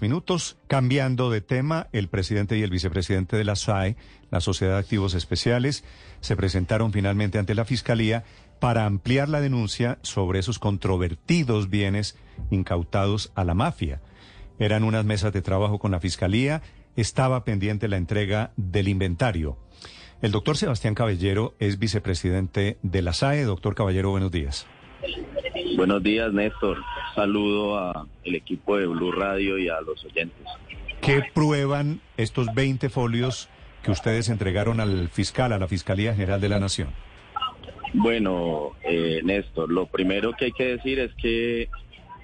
Minutos. Cambiando de tema, el presidente y el vicepresidente de la SAE, la Sociedad de Activos Especiales, se presentaron finalmente ante la Fiscalía para ampliar la denuncia sobre esos controvertidos bienes incautados a la mafia. Eran unas mesas de trabajo con la Fiscalía, estaba pendiente la entrega del inventario. El doctor Sebastián Caballero es vicepresidente de la SAE. Doctor Caballero, buenos días. Buenos días, Néstor. Saludo a el equipo de Blue Radio y a los oyentes. ¿Qué prueban estos 20 folios que ustedes entregaron al fiscal, a la Fiscalía General de la Nación? Bueno, eh, Néstor, lo primero que hay que decir es que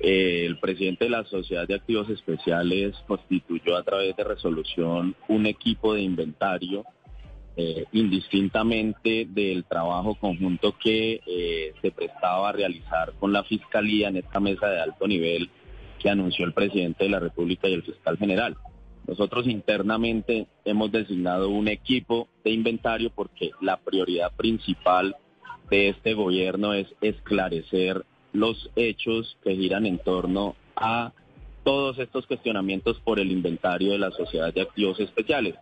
eh, el presidente de la Sociedad de Activos Especiales constituyó a través de resolución un equipo de inventario eh, indistintamente del trabajo conjunto que eh, se prestaba a realizar con la Fiscalía en esta mesa de alto nivel que anunció el presidente de la República y el fiscal general. Nosotros internamente hemos designado un equipo de inventario porque la prioridad principal de este gobierno es esclarecer los hechos que giran en torno a todos estos cuestionamientos por el inventario de la Sociedad de Activos Especiales.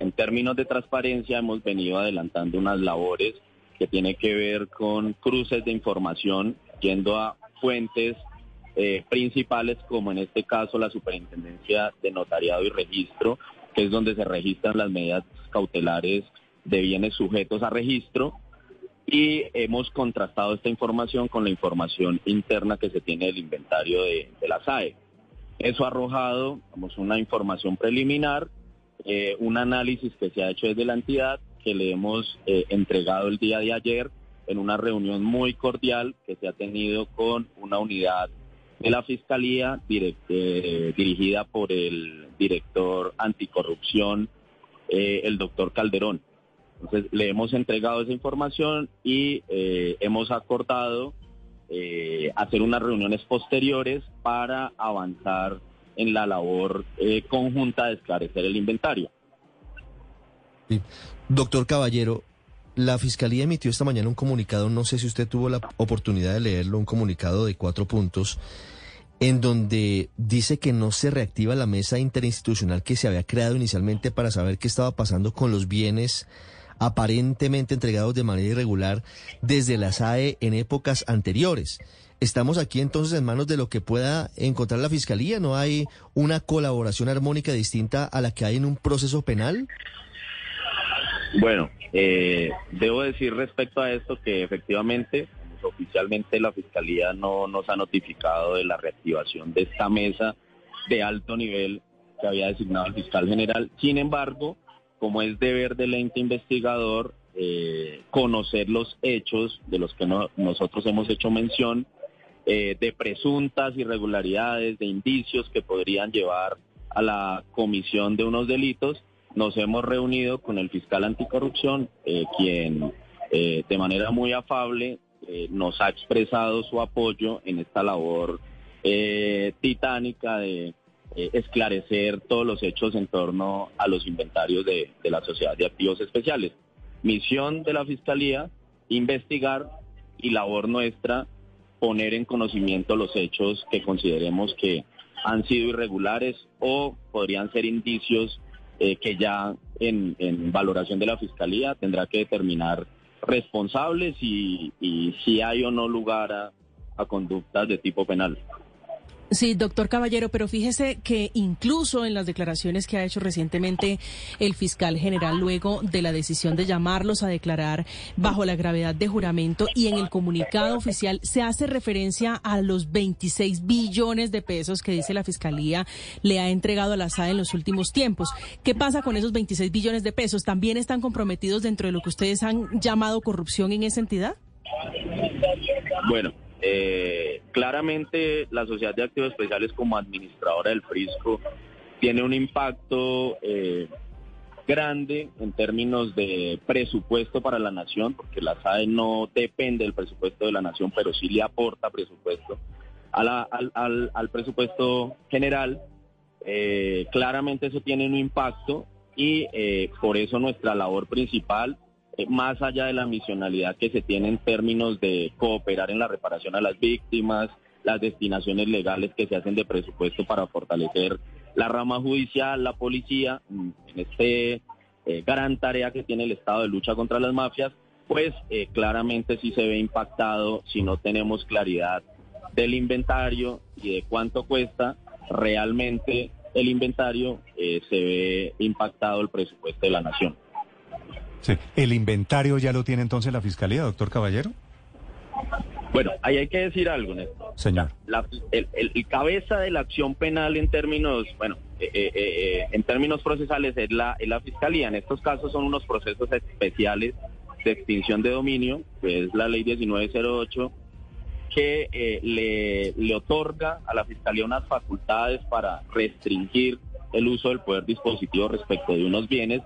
En términos de transparencia hemos venido adelantando unas labores que tienen que ver con cruces de información yendo a fuentes eh, principales como en este caso la Superintendencia de Notariado y Registro, que es donde se registran las medidas cautelares de bienes sujetos a registro y hemos contrastado esta información con la información interna que se tiene del inventario de, la SAE. Eso ha arrojado una información preliminar eh, un análisis que se ha hecho desde la entidad, que le hemos eh, entregado el día de ayer en una reunión muy cordial que se ha tenido con una unidad de la Fiscalía eh, dirigida por el director anticorrupción, el doctor Calderón. Entonces le hemos entregado esa información y hemos acordado hacer unas reuniones posteriores para avanzar en la labor eh, conjunta de esclarecer el inventario. Doctor Caballero, la Fiscalía emitió esta mañana un comunicado, no sé si usted tuvo la oportunidad de leerlo, un comunicado de cuatro puntos, en donde dice que no se reactiva la mesa interinstitucional que se había creado inicialmente para saber qué estaba pasando con los bienes aparentemente entregados de manera irregular desde la SAE en épocas anteriores. Estamos aquí entonces en manos de lo que pueda encontrar la Fiscalía. ¿No hay una colaboración armónica distinta a la que hay en un proceso penal? Bueno, eh, debo decir respecto a esto que efectivamente, oficialmente la Fiscalía no nos ha notificado de la reactivación de esta mesa de alto nivel que había designado el fiscal general. Sin embargo, como es deber del ente investigador, eh, conocer los hechos de los que nosotros hemos hecho mención, eh, de presuntas irregularidades, de indicios que podrían llevar a la comisión de unos delitos, nos hemos reunido con el fiscal anticorrupción, eh, quien eh, de manera muy afable nos ha expresado su apoyo en esta labor titánica de esclarecer todos los hechos en torno a los inventarios de la sociedad de activos especiales. Misión de la Fiscalía, investigar y labor nuestra poner en conocimiento los hechos que consideremos que han sido irregulares o podrían ser indicios eh, que ya en, valoración de la Fiscalía tendrá que determinar responsables y, si hay o no lugar a conductas de tipo penal. Sí, doctor Caballero, pero fíjese que incluso en las declaraciones que ha hecho recientemente el fiscal general luego de la decisión de llamarlos a declarar bajo la gravedad de juramento y en el comunicado oficial se hace referencia a los 26 billones de pesos que dice la fiscalía le ha entregado a la SAE en los últimos tiempos. ¿Qué pasa con esos 26 billones de pesos? ¿También están comprometidos dentro de lo que ustedes han llamado corrupción en esa entidad? Bueno, eh, claramente la Sociedad de Activos Especiales como administradora del Frisco tiene un impacto eh, grande en términos de presupuesto para la nación, porque la SAE no depende del presupuesto de la nación, pero sí le aporta presupuesto al, presupuesto general. Eh, claramente eso tiene un impacto y eh, por eso nuestra labor principal, más allá de la misionalidad que se tiene en términos de cooperar en la reparación a las víctimas, las destinaciones legales que se hacen de presupuesto para fortalecer la rama judicial, la policía, en este eh, gran tarea que tiene el Estado de lucha contra las mafias, pues eh, claramente sí se ve impactado si no tenemos claridad del inventario y de cuánto cuesta realmente el inventario, eh, se ve impactado el presupuesto de la nación. Sí. ¿El inventario ya lo tiene entonces la Fiscalía, doctor Caballero? Bueno, ahí hay que decir algo, Néstor. Señor. el, cabeza de la acción penal en términos, bueno, eh, eh, eh, en términos procesales es la, la fiscalía. En estos casos son unos procesos especiales de extinción de dominio, que es la ley 1908, que le, le otorga a la fiscalía unas facultades para restringir el uso del poder dispositivo respecto de unos bienes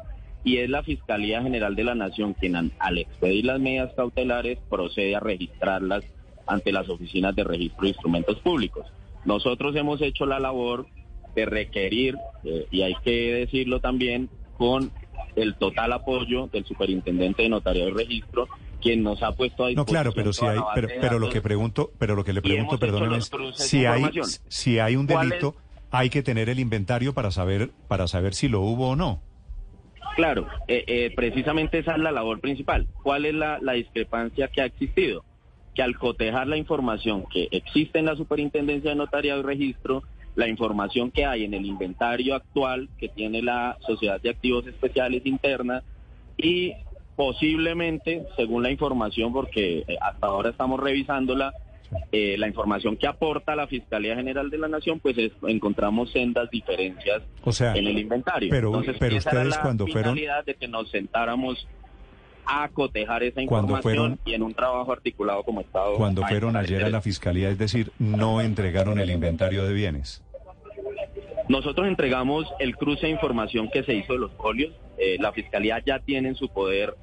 y es la Fiscalía General de la Nación quien al expedir las medidas cautelares procede a registrarlas ante las oficinas de registro de instrumentos públicos. Nosotros hemos hecho la labor de requerir, eh, y hay que decirlo también, con el total apoyo del superintendente de notariado y registro, quien nos ha puesto a No, claro, pero si hay, pero, lo que pregunto, pero lo que le pregunto, perdóneme, si hay, si hay un delito, hay que tener el inventario para saber, para saber si lo hubo o no. Claro, eh, eh, precisamente esa es la labor principal. ¿Cuál es la, discrepancia que ha existido? Que al cotejar la información que existe en la Superintendencia de Notariado y Registro, la información que hay en el inventario actual que tiene la Sociedad de Activos Especiales Interna y posiblemente, según la información, porque eh, hasta ahora estamos revisándola, eh, la información que aporta la Fiscalía General de la Nación, pues encontramos sendas diferencias en el inventario. Pero, pero ustedes cuando fueron... de que nos sentáramos a cotejar esa información y en un trabajo articulado como Estado. Cuando fueron ayer a la Fiscalía, es decir, no entregaron el inventario de bienes. Nosotros entregamos el cruce de información que se hizo de los folios. Eh, la Fiscalía ya tiene en su poder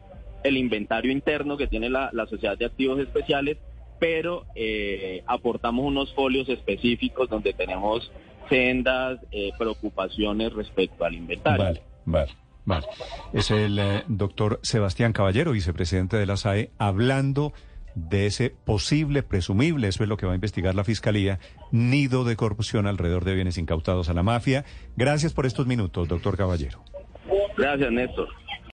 el inventario interno que tiene la Sociedad de Activos Especiales pero eh, aportamos unos folios específicos donde tenemos sendas eh, preocupaciones respecto al inventario. Vale, vale. Vale. Es el eh, doctor Sebastián Caballero, vicepresidente de la SAE, hablando de ese posible, presumible, eso es lo que va a investigar la Fiscalía, nido de corrupción alrededor de bienes incautados a la mafia. Gracias por estos minutos, doctor Caballero. Gracias, Néstor.